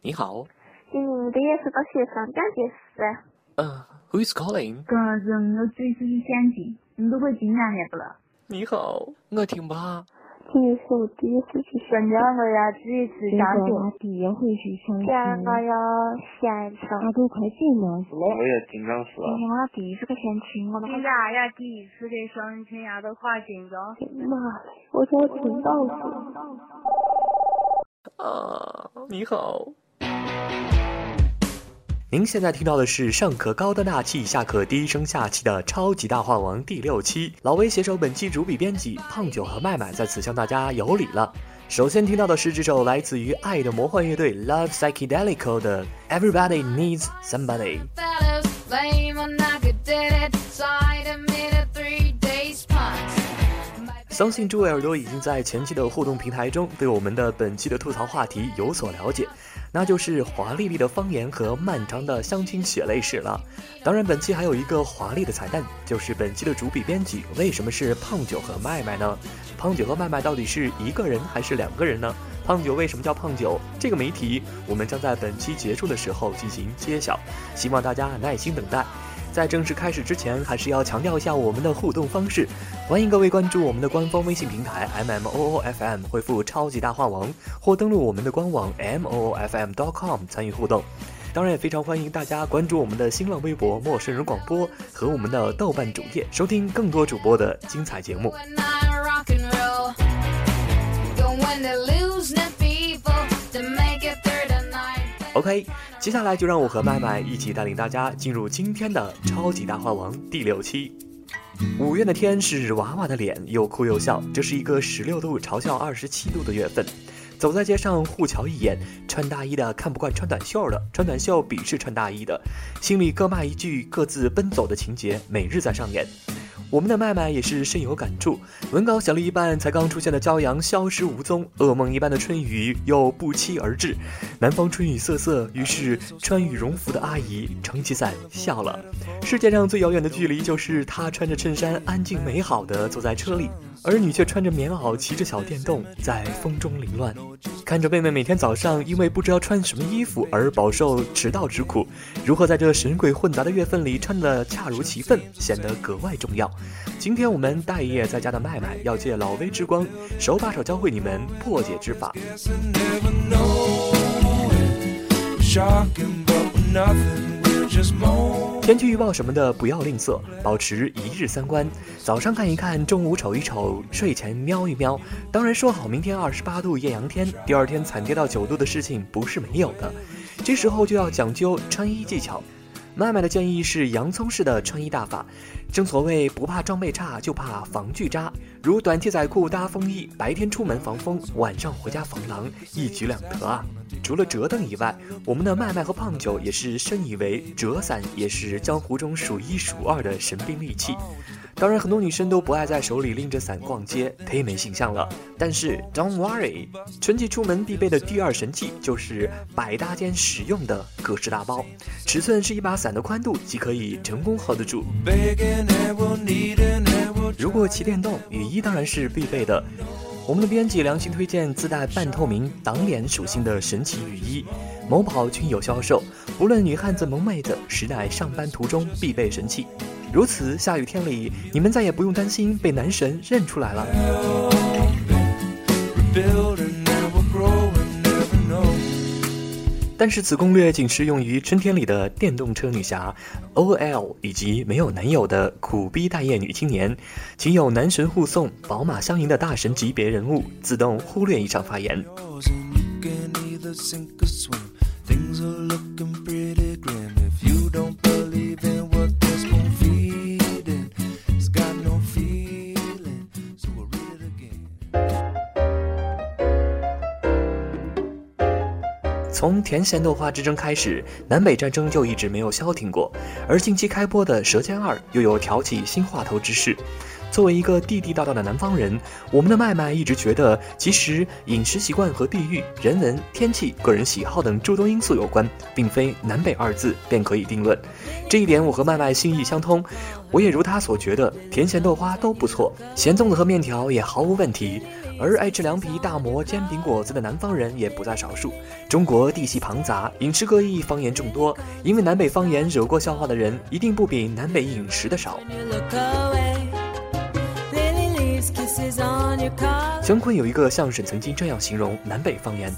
你好。今年的也是到学生奖结束。嗯，Who is calling？个人我最是想进，你都会进来不了？你好，我听吧。今天是我第一次去新疆我要第一次上学，第一回去上学，我要献唱。他都快进了，我也紧张死了。今天我第一次去相亲，我都。人家呀，第一次的相亲呀，都快紧张。妈嘞，我都要听到了。啊，你好。您现在听到的是上可高端大气，下可低声下气的超级大话王第六期。老威携手本期主笔编辑胖九和麦麦在此向大家有礼了。首先听到的是这首来自于爱的魔幻乐队 Love Psychedelic 的 Everybody Needs Somebody。相信诸位耳朵已经在前期的互动平台中对我们的本期的吐槽话题有所了解。那就是华丽丽的方言和漫长的相亲血泪史了。当然，本期还有一个华丽的彩蛋，就是本期的主笔编辑为什么是胖九和麦麦呢？胖九和麦麦到底是一个人还是两个人呢？胖九为什么叫胖九？这个谜题我们将在本期结束的时候进行揭晓，希望大家耐心等待。在正式开始之前，还是要强调一下我们的互动方式。欢迎各位关注我们的官方微信平台 M M O O F M，回复“超级大话王”或登录我们的官网 M O O F M dot com 参与互动。当然，也非常欢迎大家关注我们的新浪微博“陌生人广播”和我们的豆瓣主页，收听更多主播的精彩节目。OK，接下来就让我和麦麦一起带领大家进入今天的超级大话王第六期。五月的天是娃娃的脸，又哭又笑，这是一个十六度嘲笑二十七度的月份。走在街上互瞧一眼，穿大衣的看不惯穿短袖的，穿短袖鄙视穿大衣的，心里各骂一句，各自奔走的情节每日在上演。我们的麦麦也是深有感触，文稿写了一半，才刚出现的骄阳消失无踪，噩梦一般的春雨又不期而至。南方春雨瑟瑟，于是穿羽绒服的阿姨撑起伞笑了。世界上最遥远的距离，就是她穿着衬衫，安静美好的坐在车里。儿女却穿着棉袄，骑着小电动，在风中凌乱，看着妹妹每天早上因为不知道穿什么衣服而饱受迟到之苦，如何在这神鬼混杂的月份里穿得恰如其分，显得格外重要。今天我们待业在家的麦麦要借老威之光，手把手教会你们破解之法。天气预报什么的不要吝啬，保持一日三观。早上看一看，中午瞅一瞅，睡前瞄一瞄。当然，说好明天二十八度艳阳天，第二天惨跌到九度的事情不是没有的。这时候就要讲究穿衣技巧。麦麦的建议是洋葱式的穿衣大法。正所谓不怕装备差，就怕防具渣。如短 T 仔裤搭风衣，白天出门防风，晚上回家防狼，一举两得啊！除了折凳以外，我们的麦麦和胖九也是深以为折伞也是江湖中数一数二的神兵利器。当然，很多女生都不爱在手里拎着伞逛街，忒没形象了。但是，Don't worry，春季出门必备的第二神器就是百搭兼实用的格式大包，尺寸是一把伞的宽度即可以成功 hold 得住。如果骑电动，雨衣当然是必备的。我们的编辑良心推荐自带半透明挡脸属性的神奇雨衣，某宝均有销售。不论女汉子萌妹子，实乃上班途中必备神器。如此，下雨天里，你们再也不用担心被男神认出来了。但是此攻略仅适用于春天里的电动车女侠，OL 以及没有男友的苦逼待业女青年，请有男神护送、宝马相迎的大神级别人物自动忽略以上发言。从甜咸豆花之争开始，南北战争就一直没有消停过。而近期开播的《舌尖二》又有挑起新话头之势。作为一个地地道道的南方人，我们的麦麦一直觉得，其实饮食习惯和地域、人文、天气、个人喜好等诸多因素有关，并非南北二字便可以定论。这一点我和麦麦心意相通，我也如他所觉得，甜咸豆花都不错，咸粽子和面条也毫无问题。而爱吃凉皮、大馍、煎饼果子的南方人也不在少数。中国地系庞杂，饮食各异，方言众多，因为南北方言惹过笑话的人，一定不比南北饮食的少。姜昆有一个相声，曾经这样形容南北方言：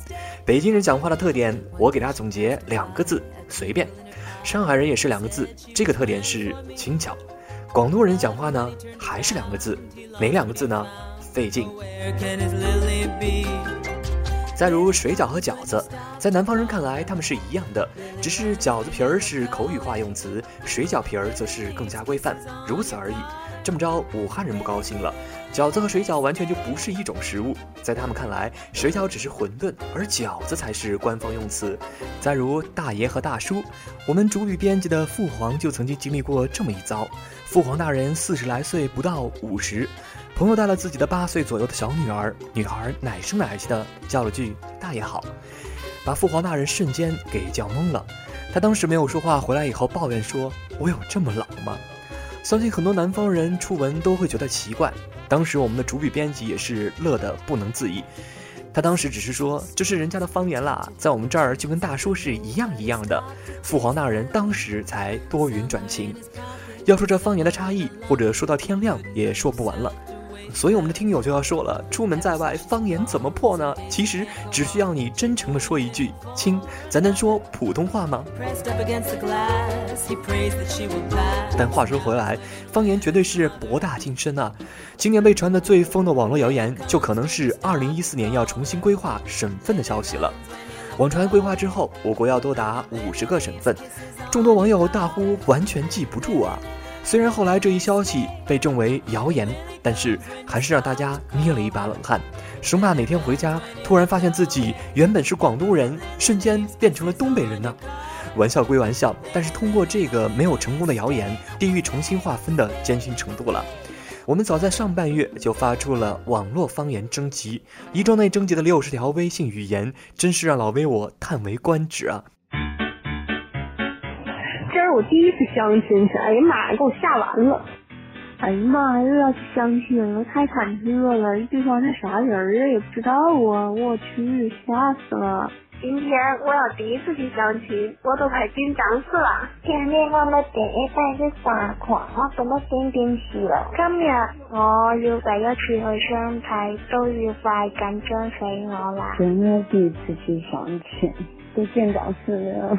北京人讲话的特点，我给大家总结两个字，随便；上海人也是两个字，这个特点是轻巧；广东人讲话呢，还是两个字，哪两个字呢？费劲。再如水饺和饺子，在南方人看来，他们是一样的，只是饺子皮儿是口语化用词，水饺皮儿则是更加规范，如此而已。这么着，武汉人不高兴了，饺子和水饺完全就不是一种食物，在他们看来，水饺只是馄饨，而饺子才是官方用词。再如大爷和大叔，我们主笔编辑的父皇就曾经经历过这么一遭，父皇大人四十来岁，不到五十。朋友带了自己的八岁左右的小女儿，女孩奶声奶气的叫了句“大爷好”，把父皇大人瞬间给叫懵了。他当时没有说话，回来以后抱怨说：“我有这么老吗？”相信很多南方人初闻都会觉得奇怪。当时我们的主笔编辑也是乐得不能自已。他当时只是说：“这是人家的方言啦，在我们这儿就跟大叔是一样一样的。”父皇大人当时才多云转晴。要说这方言的差异，或者说到天亮也说不完了。所以我们的听友就要说了：出门在外，方言怎么破呢？其实只需要你真诚的说一句“亲”，咱能说普通话吗？但话说回来，方言绝对是博大精深啊！今年被传的最疯的网络谣言，就可能是2014年要重新规划省份的消息了。网传规划之后，我国要多达五十个省份，众多网友大呼完全记不住啊！虽然后来这一消息被证为谣言，但是还是让大家捏了一把冷汗，生怕哪天回家突然发现自己原本是广东人，瞬间变成了东北人呢。玩笑归玩笑，但是通过这个没有成功的谣言，地域重新划分的艰辛程度了。我们早在上半月就发出了网络方言征集，一周内征集的六十条微信语言，真是让老威我叹为观止啊！我第一次相亲去，哎呀妈呀，给我吓完了！哎呀妈呀，又要去相亲了，太忐忑了。对方是啥人啊？也不知道啊！我去，吓死了！今天我要第一次去相亲，我都快紧张死了。今天我们第一班是三款，我怎么点点死了？今日我要第一次去相亲，都要快紧张死我啦！今日第一次去相亲，都紧张死了。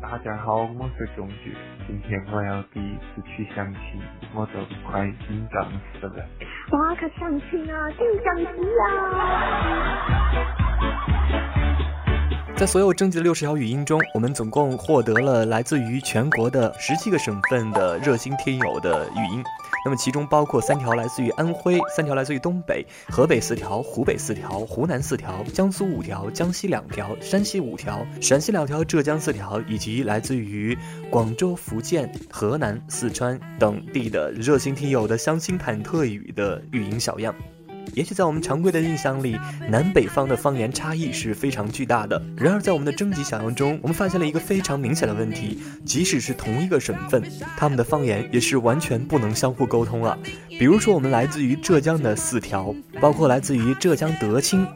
大家好，我是钟局。今天我要第一次去相亲，我都快紧张死了。哇，可相亲啊，紧张死啊！在所有征集的六十条语音中，我们总共获得了来自于全国的十七个省份的热心听友的语音。那么其中包括三条来自于安徽，三条来自于东北，河北四条，湖北四条，湖南四条，江苏五条，江西两条，山西五条，陕西两条，浙江四条，以及来自于广州、福建、河南、四川等地的热心听友的相亲忐忑语的语音小样。也许在我们常规的印象里，南北方的方言差异是非常巨大的。然而，在我们的征集想象中，我们发现了一个非常明显的问题：即使是同一个省份，他们的方言也是完全不能相互沟通了。比如说，我们来自于浙江的四条，包括来自于浙江德清。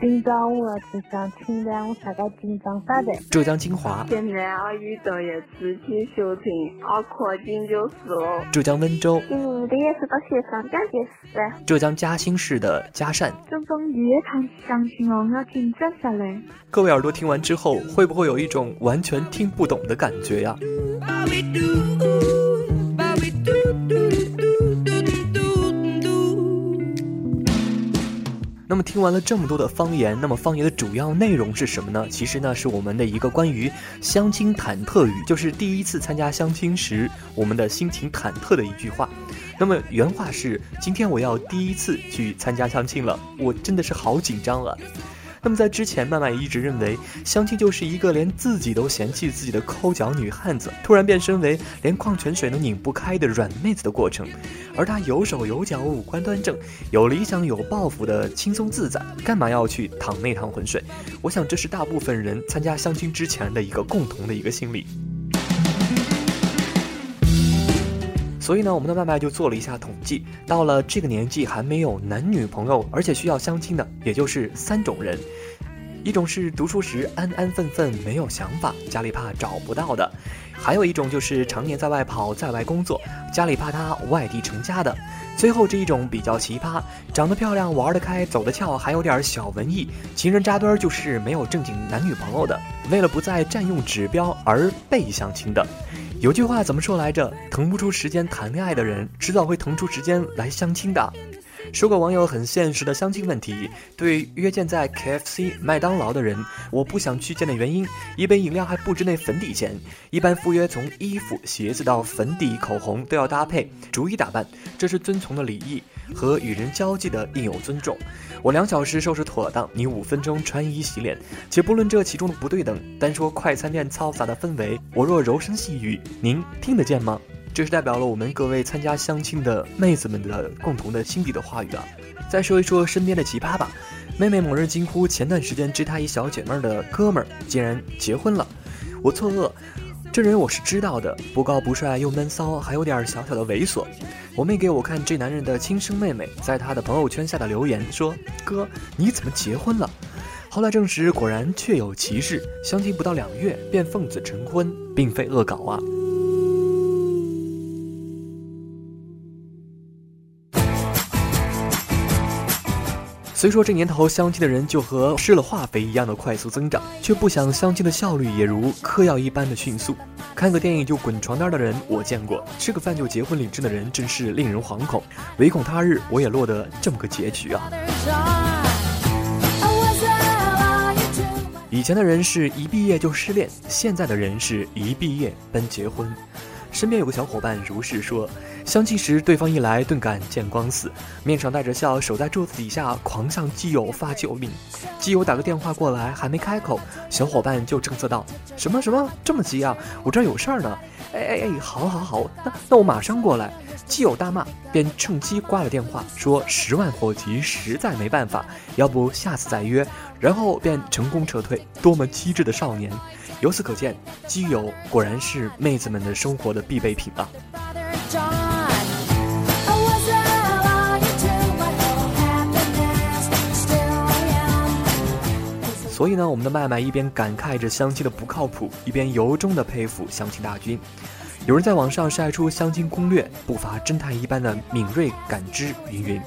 浙江金华。浙江温州。今年的也是个学生奖的事。浙江嘉兴市的嘉善。这种乐坛相亲哦，要听真下来。各位耳朵听完之后，会不会有一种完全听不懂的感觉呀？那么听完了这么多的方言，那么方言的主要内容是什么呢？其实呢，是我们的一个关于相亲忐忑语，就是第一次参加相亲时我们的心情忐忑的一句话。那么原话是：今天我要第一次去参加相亲了，我真的是好紧张啊。那么在之前，曼曼也一直认为相亲就是一个连自己都嫌弃自己的抠脚女汉子，突然变身为连矿泉水都拧不开的软妹子的过程。而她有手有脚，五官端正，有理想有抱负的轻松自在，干嘛要去趟那趟浑水？我想这是大部分人参加相亲之前的一个共同的一个心理。所以呢，我们的麦麦就做了一下统计，到了这个年纪还没有男女朋友，而且需要相亲的，也就是三种人。一种是读书时安安分分没有想法，家里怕找不到的；还有一种就是常年在外跑，在外工作，家里怕他外地成家的；最后这一种比较奇葩，长得漂亮，玩得开，走得俏，还有点小文艺，情人扎堆儿，就是没有正经男女朋友的，为了不再占用指标而被相亲的。有句话怎么说来着？腾不出时间谈恋爱的人，迟早会腾出时间来相亲的。说个网友很现实的相亲问题：对约见在 KFC、麦当劳的人，我不想去见的原因，一杯饮料还不值那粉底钱。一般赴约从衣服、鞋子到粉底、口红都要搭配，逐一打扮，这是遵从的礼仪和与人交际的应有尊重。我两小时收拾妥当，你五分钟穿衣洗脸。且不论这其中的不对等，单说快餐店嘈杂的氛围，我若柔声细语，您听得见吗？这是代表了我们各位参加相亲的妹子们的共同的心底的话语啊！再说一说身边的奇葩吧。妹妹某日惊呼，前段时间追她一小姐妹的哥们儿竟然结婚了。我错愕，这人我是知道的，不高不帅又闷骚，还有点小小的猥琐。我妹给我看这男人的亲生妹妹在他的朋友圈下的留言，说：“哥，你怎么结婚了？”后来证实，果然确有其事，相亲不到两月便奉子成婚，并非恶搞啊。虽说这年头相亲的人就和施了化肥一样的快速增长，却不想相亲的效率也如嗑药一般的迅速。看个电影就滚床单的人我见过，吃个饭就结婚领证的人真是令人惶恐。唯恐他日我也落得这么个结局啊！以前的人是一毕业就失恋，现在的人是一毕业奔结婚。身边有个小伙伴如是说，相亲时对方一来，顿感见光死，面上带着笑，守在桌子底下狂向基友发救命。基友打个电话过来，还没开口，小伙伴就正色道：“什么什么这么急啊？我这儿有事儿呢。”哎哎哎，好好好，那那我马上过来。基友大骂，便趁机挂了电话，说十万火急，实在没办法，要不下次再约。然后便成功撤退。多么机智的少年！由此可见，基友果然是妹子们的生活的必备品啊。所以呢，我们的麦麦一边感慨着相亲的不靠谱，一边由衷的佩服相亲大军。有人在网上晒出相亲攻略，不乏侦探一般的敏锐感知，云云。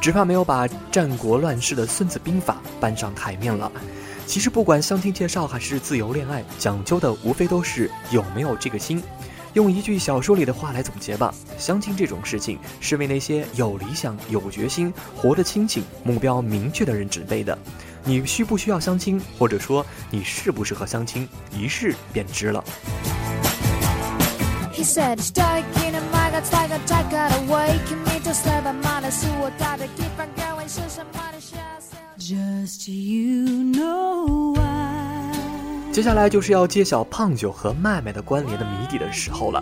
只怕没有把战国乱世的《孙子兵法》搬上台面了。其实不管相亲介绍还是自由恋爱，讲究的无非都是有没有这个心。用一句小说里的话来总结吧：相亲这种事情是为那些有理想、有决心、活得清醒、目标明确的人准备的。你需不需要相亲，或者说你适不适合相亲，一试便知了。接下来就是要揭晓胖九和麦麦的关联的谜底的时候了。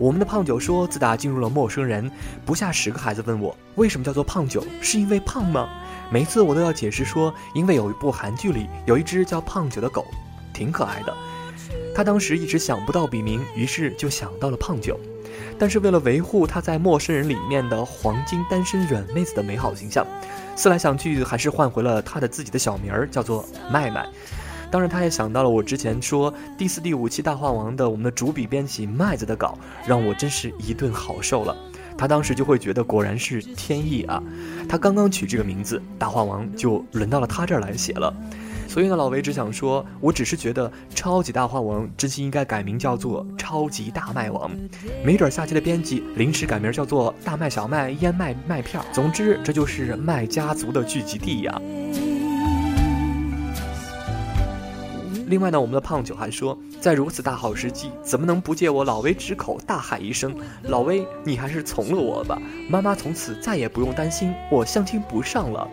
我们的胖九说，自打进入了陌生人，不下十个孩子问我为什么叫做胖九，是因为胖吗？每次我都要解释说，因为有一部韩剧里有一只叫胖九的狗，挺可爱的。他当时一直想不到笔名，于是就想到了胖九。但是为了维护他在陌生人里面的黄金单身软妹子的美好形象，思来想去还是换回了他的自己的小名儿，叫做麦麦。当然，他也想到了我之前说第四、第五期大话王的我们的主笔编辑麦子的稿，让我真是一顿好受了。他当时就会觉得果然是天意啊！他刚刚取这个名字，大话王就轮到了他这儿来写了。所以呢，老维只想说，我只是觉得超级大话王真心应该改名叫做超级大麦王，没准下期的编辑临时改名叫做大麦小麦燕麦麦片。总之，这就是麦家族的聚集地呀。另外呢，我们的胖九还说，在如此大好时机，怎么能不借我老威之口大喊一声：“老威，你还是从了我吧！妈妈从此再也不用担心我相亲不上了。”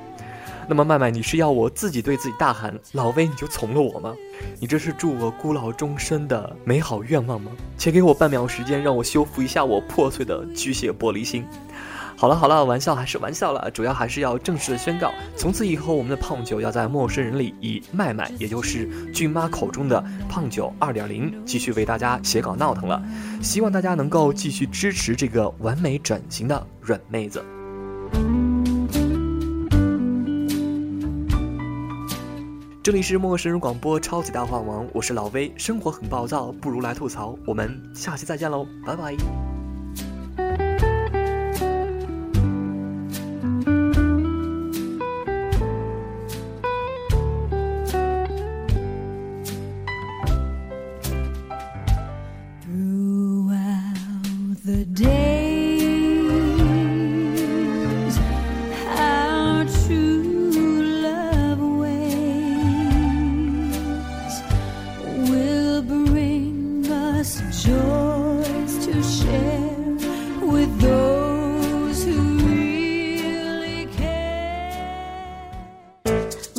那么麦麦，你是要我自己对自己大喊“老威，你就从了我吗？”你这是祝我孤老终身的美好愿望吗？且给我半秒时间，让我修复一下我破碎的巨蟹玻璃心。好了好了，玩笑还是玩笑了，主要还是要正式的宣告，从此以后我们的胖九要在陌生人里以麦麦，也就是俊妈口中的胖九二点零，继续为大家写稿闹腾了。希望大家能够继续支持这个完美转型的软妹子。这里是陌生人广播超级大话王，我是老威。生活很暴躁，不如来吐槽。我们下期再见喽，拜拜。